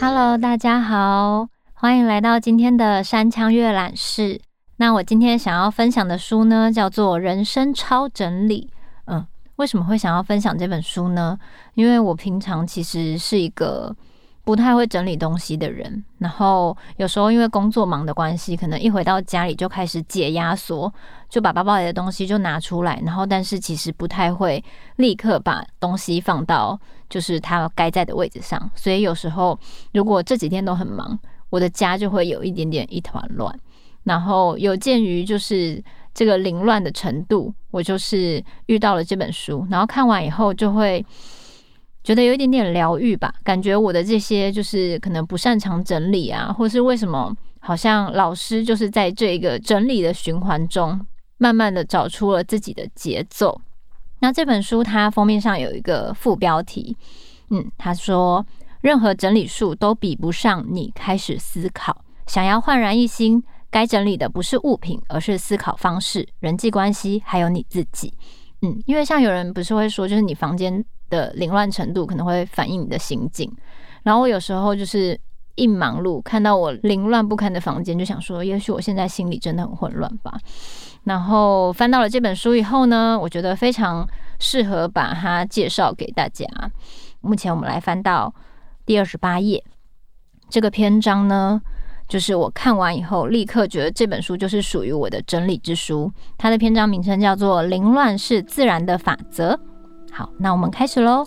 Hello，大家好，欢迎来到今天的山羌阅览室。那我今天想要分享的书呢，叫做《人生超整理》。嗯，为什么会想要分享这本书呢？因为我平常其实是一个不太会整理东西的人，然后有时候因为工作忙的关系，可能一回到家里就开始解压缩，就把包包里的东西就拿出来，然后但是其实不太会立刻把东西放到就是它该在的位置上，所以有时候如果这几天都很忙，我的家就会有一点点一团乱。然后有鉴于就是这个凌乱的程度，我就是遇到了这本书，然后看完以后就会觉得有一点点疗愈吧，感觉我的这些就是可能不擅长整理啊，或是为什么好像老师就是在这个整理的循环中，慢慢的找出了自己的节奏。那这本书它封面上有一个副标题，嗯，他说任何整理术都比不上你开始思考，想要焕然一新。该整理的不是物品，而是思考方式、人际关系，还有你自己。嗯，因为像有人不是会说，就是你房间的凌乱程度可能会反映你的心境。然后我有时候就是一忙碌，看到我凌乱不堪的房间，就想说，也许我现在心里真的很混乱吧。然后翻到了这本书以后呢，我觉得非常适合把它介绍给大家。目前我们来翻到第二十八页，这个篇章呢。就是我看完以后，立刻觉得这本书就是属于我的整理之书。它的篇章名称叫做《凌乱是自然的法则》。好，那我们开始喽。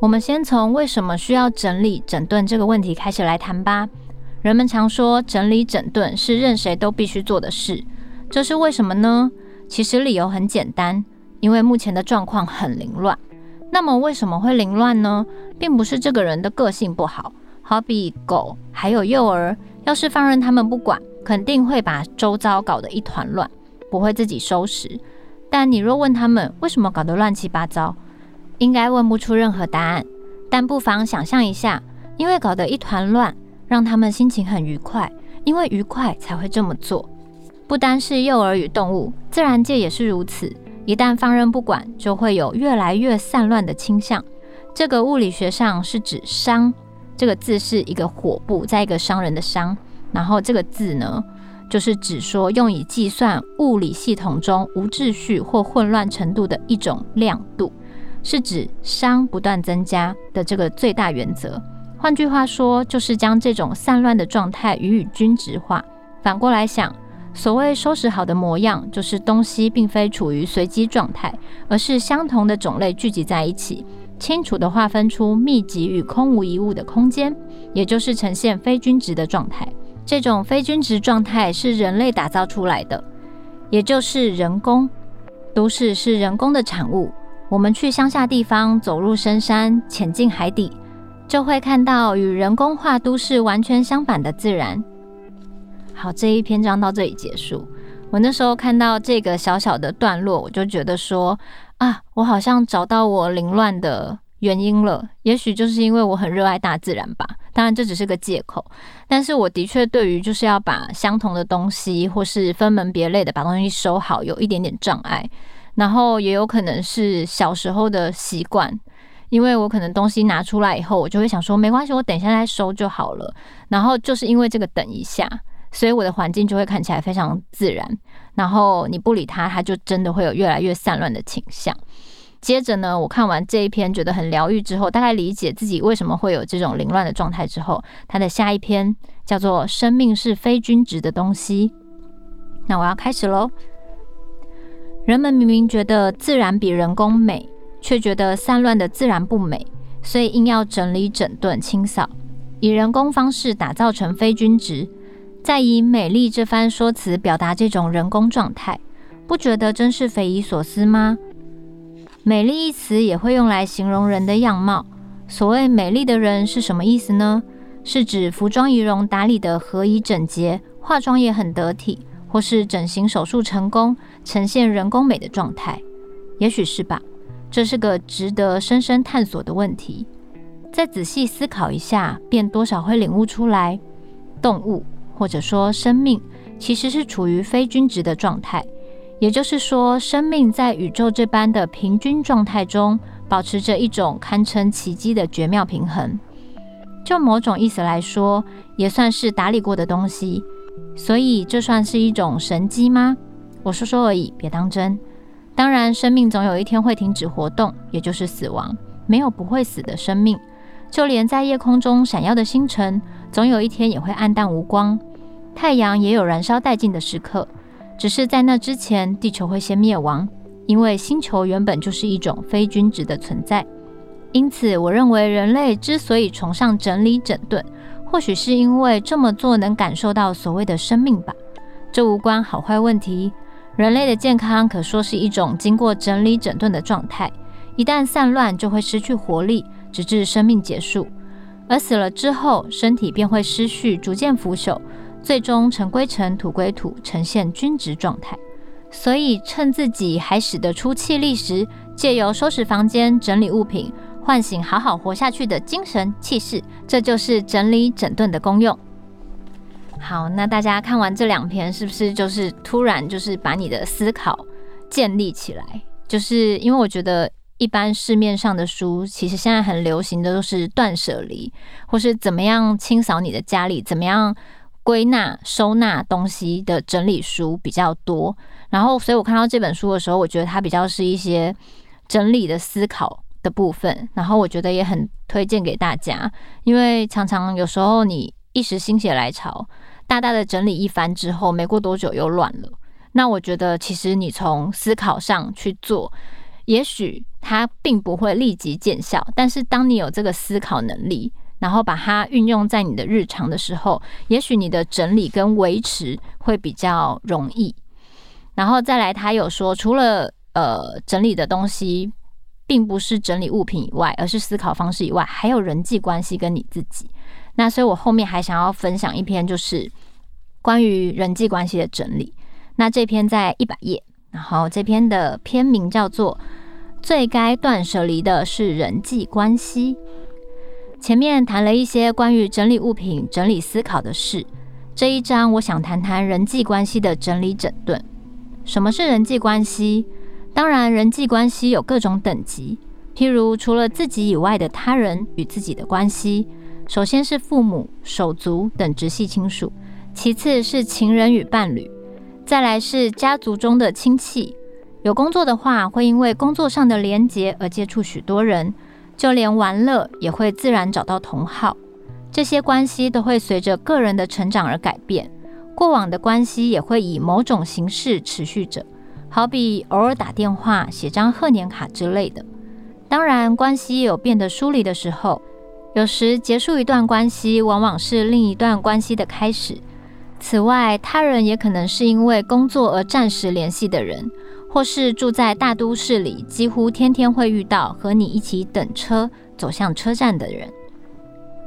我们先从为什么需要整理整顿这个问题开始来谈吧。人们常说整理整顿是任谁都必须做的事，这是为什么呢？其实理由很简单，因为目前的状况很凌乱。那么为什么会凌乱呢？并不是这个人的个性不好。好比狗还有幼儿，要是放任他们不管，肯定会把周遭搞得一团乱，不会自己收拾。但你若问他们为什么搞得乱七八糟，应该问不出任何答案。但不妨想象一下，因为搞得一团乱，让他们心情很愉快，因为愉快才会这么做。不单是幼儿与动物，自然界也是如此。一旦放任不管，就会有越来越散乱的倾向。这个物理学上是指熵。这个字是一个火部，在一个商人的商，然后这个字呢，就是指说用以计算物理系统中无秩序或混乱程度的一种亮度，是指熵不断增加的这个最大原则。换句话说，就是将这种散乱的状态予以均值化。反过来想，所谓收拾好的模样，就是东西并非处于随机状态，而是相同的种类聚集在一起。清楚地划分出密集与空无一物的空间，也就是呈现非均值的状态。这种非均值状态是人类打造出来的，也就是人工。都市是人工的产物。我们去乡下地方，走入深山，潜进海底，就会看到与人工化都市完全相反的自然。好，这一篇章到这里结束。我那时候看到这个小小的段落，我就觉得说。啊，我好像找到我凌乱的原因了。也许就是因为我很热爱大自然吧。当然这只是个借口，但是我的确对于就是要把相同的东西或是分门别类的把东西收好，有一点点障碍。然后也有可能是小时候的习惯，因为我可能东西拿出来以后，我就会想说没关系，我等一下再收就好了。然后就是因为这个等一下。所以我的环境就会看起来非常自然，然后你不理它，它就真的会有越来越散乱的倾向。接着呢，我看完这一篇觉得很疗愈之后，大概理解自己为什么会有这种凌乱的状态之后，他的下一篇叫做“生命是非均值的东西”。那我要开始喽。人们明明觉得自然比人工美，却觉得散乱的自然不美，所以硬要整理、整顿、清扫，以人工方式打造成非均值。再以美丽这番说辞表达这种人工状态，不觉得真是匪夷所思吗？美丽一词也会用来形容人的样貌。所谓美丽的人是什么意思呢？是指服装仪容打理得合宜整洁，化妆也很得体，或是整形手术成功，呈现人工美的状态？也许是吧。这是个值得深深探索的问题。再仔细思考一下，便多少会领悟出来。动物。或者说生命，其实是处于非均值的状态。也就是说，生命在宇宙这般的平均状态中，保持着一种堪称奇迹的绝妙平衡。就某种意思来说，也算是打理过的东西。所以，这算是一种神迹吗？我说说而已，别当真。当然，生命总有一天会停止活动，也就是死亡。没有不会死的生命，就连在夜空中闪耀的星辰，总有一天也会黯淡无光。太阳也有燃烧殆尽的时刻。只是在那之前，地球会先灭亡，因为星球原本就是一种非均值的存在。因此，我认为人类之所以崇尚整理整顿，或许是因为这么做能感受到所谓的生命吧。这无关好坏问题。人类的健康可说是一种经过整理整顿的状态，一旦散乱，就会失去活力，直至生命结束。而死了之后，身体便会失序，逐渐腐朽。最终尘归尘，土归土，呈现均值状态。所以，趁自己还使得出气力时，借由收拾房间、整理物品，唤醒好好活下去的精神气势，这就是整理整顿的功用。好，那大家看完这两篇，是不是就是突然就是把你的思考建立起来？就是因为我觉得，一般市面上的书，其实现在很流行的都是断舍离，或是怎么样清扫你的家里，怎么样。归纳、收纳东西的整理书比较多，然后，所以我看到这本书的时候，我觉得它比较是一些整理的思考的部分，然后我觉得也很推荐给大家，因为常常有时候你一时心血来潮，大大的整理一番之后，没过多久又乱了。那我觉得其实你从思考上去做，也许它并不会立即见效，但是当你有这个思考能力。然后把它运用在你的日常的时候，也许你的整理跟维持会比较容易。然后再来，他有说，除了呃整理的东西，并不是整理物品以外，而是思考方式以外，还有人际关系跟你自己。那所以我后面还想要分享一篇，就是关于人际关系的整理。那这篇在一百页，然后这篇的篇名叫做《最该断舍离的是人际关系》。前面谈了一些关于整理物品、整理思考的事，这一章我想谈谈人际关系的整理整顿。什么是人际关系？当然，人际关系有各种等级，譬如除了自己以外的他人与自己的关系，首先是父母、手足等直系亲属，其次是情人与伴侣，再来是家族中的亲戚。有工作的话，会因为工作上的连结而接触许多人。就连玩乐也会自然找到同好，这些关系都会随着个人的成长而改变。过往的关系也会以某种形式持续着，好比偶尔打电话、写张贺年卡之类的。当然，关系也有变得疏离的时候，有时结束一段关系，往往是另一段关系的开始。此外，他人也可能是因为工作而暂时联系的人。或是住在大都市里，几乎天天会遇到和你一起等车走向车站的人。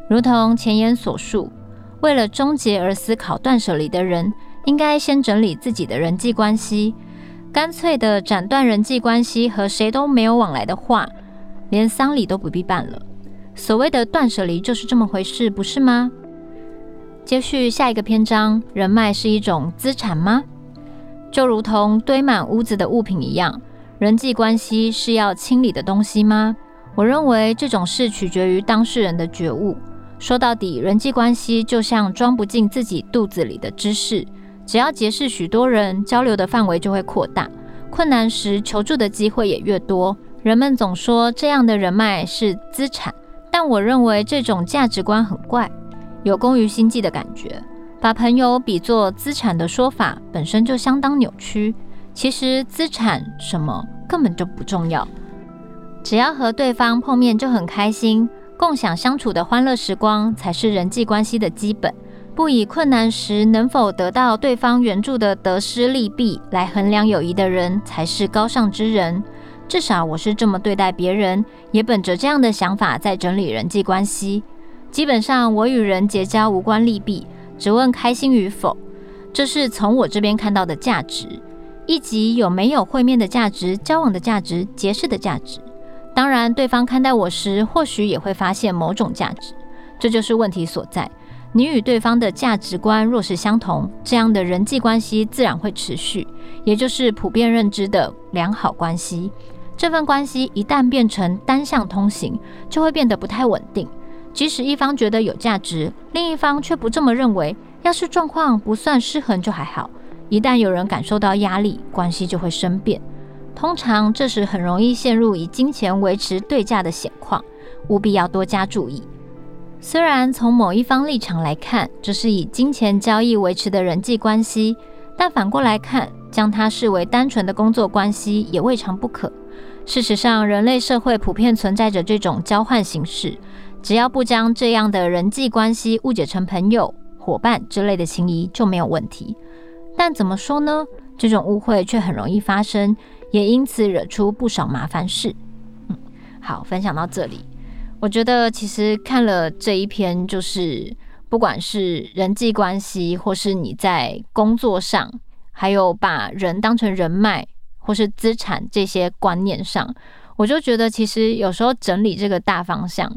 如同前言所述，为了终结而思考断舍离的人，应该先整理自己的人际关系。干脆的斩断人际关系，和谁都没有往来的话，连丧礼都不必办了。所谓的断舍离就是这么回事，不是吗？接续下一个篇章，人脉是一种资产吗？就如同堆满屋子的物品一样，人际关系是要清理的东西吗？我认为这种事取决于当事人的觉悟。说到底，人际关系就像装不进自己肚子里的知识，只要结识许多人，交流的范围就会扩大，困难时求助的机会也越多。人们总说这样的人脉是资产，但我认为这种价值观很怪，有功于心计的感觉。把朋友比作资产的说法本身就相当扭曲。其实资产什么根本就不重要，只要和对方碰面就很开心，共享相处的欢乐时光才是人际关系的基本。不以困难时能否得到对方援助的得失利弊来衡量友谊的人才是高尚之人。至少我是这么对待别人，也本着这样的想法在整理人际关系。基本上我与人结交无关利弊。只问开心与否，这是从我这边看到的价值，以及有没有会面的价值、交往的价值、结识的价值。当然，对方看待我时，或许也会发现某种价值，这就是问题所在。你与对方的价值观若是相同，这样的人际关系自然会持续，也就是普遍认知的良好关系。这份关系一旦变成单向通行，就会变得不太稳定。即使一方觉得有价值，另一方却不这么认为。要是状况不算失衡就还好，一旦有人感受到压力，关系就会生变。通常这时很容易陷入以金钱维持对价的险况，务必要多加注意。虽然从某一方立场来看，这是以金钱交易维持的人际关系，但反过来看，将它视为单纯的工作关系也未尝不可。事实上，人类社会普遍存在着这种交换形式，只要不将这样的人际关系误解成朋友、伙伴之类的情谊就没有问题。但怎么说呢？这种误会却很容易发生，也因此惹出不少麻烦事。嗯，好，分享到这里，我觉得其实看了这一篇，就是不管是人际关系，或是你在工作上，还有把人当成人脉。或是资产这些观念上，我就觉得其实有时候整理这个大方向，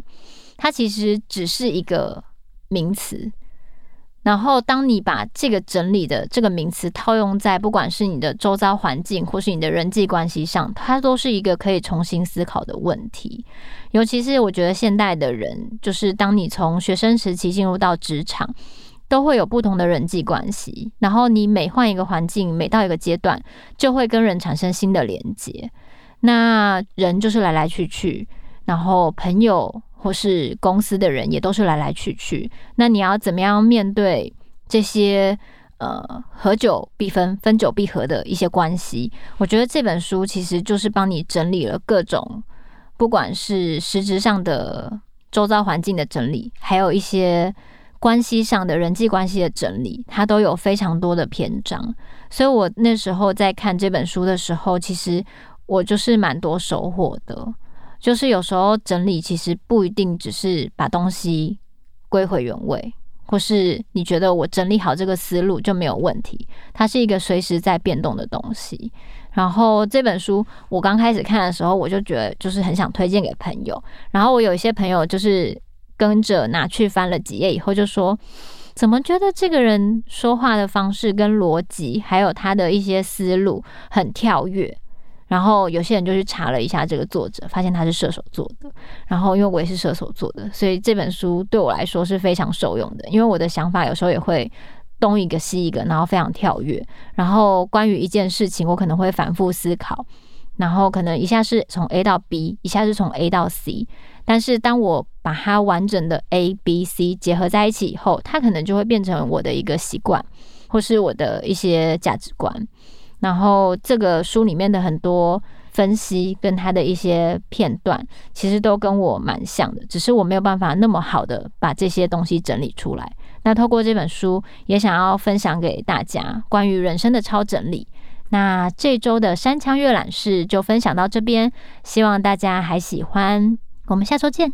它其实只是一个名词。然后，当你把这个整理的这个名词套用在不管是你的周遭环境，或是你的人际关系上，它都是一个可以重新思考的问题。尤其是我觉得现代的人，就是当你从学生时期进入到职场。都会有不同的人际关系，然后你每换一个环境，每到一个阶段，就会跟人产生新的连接。那人就是来来去去，然后朋友或是公司的人也都是来来去去。那你要怎么样面对这些呃合久必分，分久必合的一些关系？我觉得这本书其实就是帮你整理了各种，不管是实质上的周遭环境的整理，还有一些。关系上的人际关系的整理，它都有非常多的篇章，所以我那时候在看这本书的时候，其实我就是蛮多收获的。就是有时候整理其实不一定只是把东西归回原位，或是你觉得我整理好这个思路就没有问题，它是一个随时在变动的东西。然后这本书我刚开始看的时候，我就觉得就是很想推荐给朋友。然后我有一些朋友就是。跟着拿去翻了几页以后，就说怎么觉得这个人说话的方式跟逻辑，还有他的一些思路很跳跃。然后有些人就去查了一下这个作者，发现他是射手座的。然后因为我也是射手座的，所以这本书对我来说是非常受用的。因为我的想法有时候也会东一个西一个，然后非常跳跃。然后关于一件事情，我可能会反复思考。然后可能一下是从 A 到 B，一下是从 A 到 C。但是当我把它完整的 A、B、C 结合在一起以后，它可能就会变成我的一个习惯，或是我的一些价值观。然后这个书里面的很多分析跟它的一些片段，其实都跟我蛮像的，只是我没有办法那么好的把这些东西整理出来。那透过这本书，也想要分享给大家关于人生的超整理。那这周的山羌阅览室就分享到这边，希望大家还喜欢。我们下周见。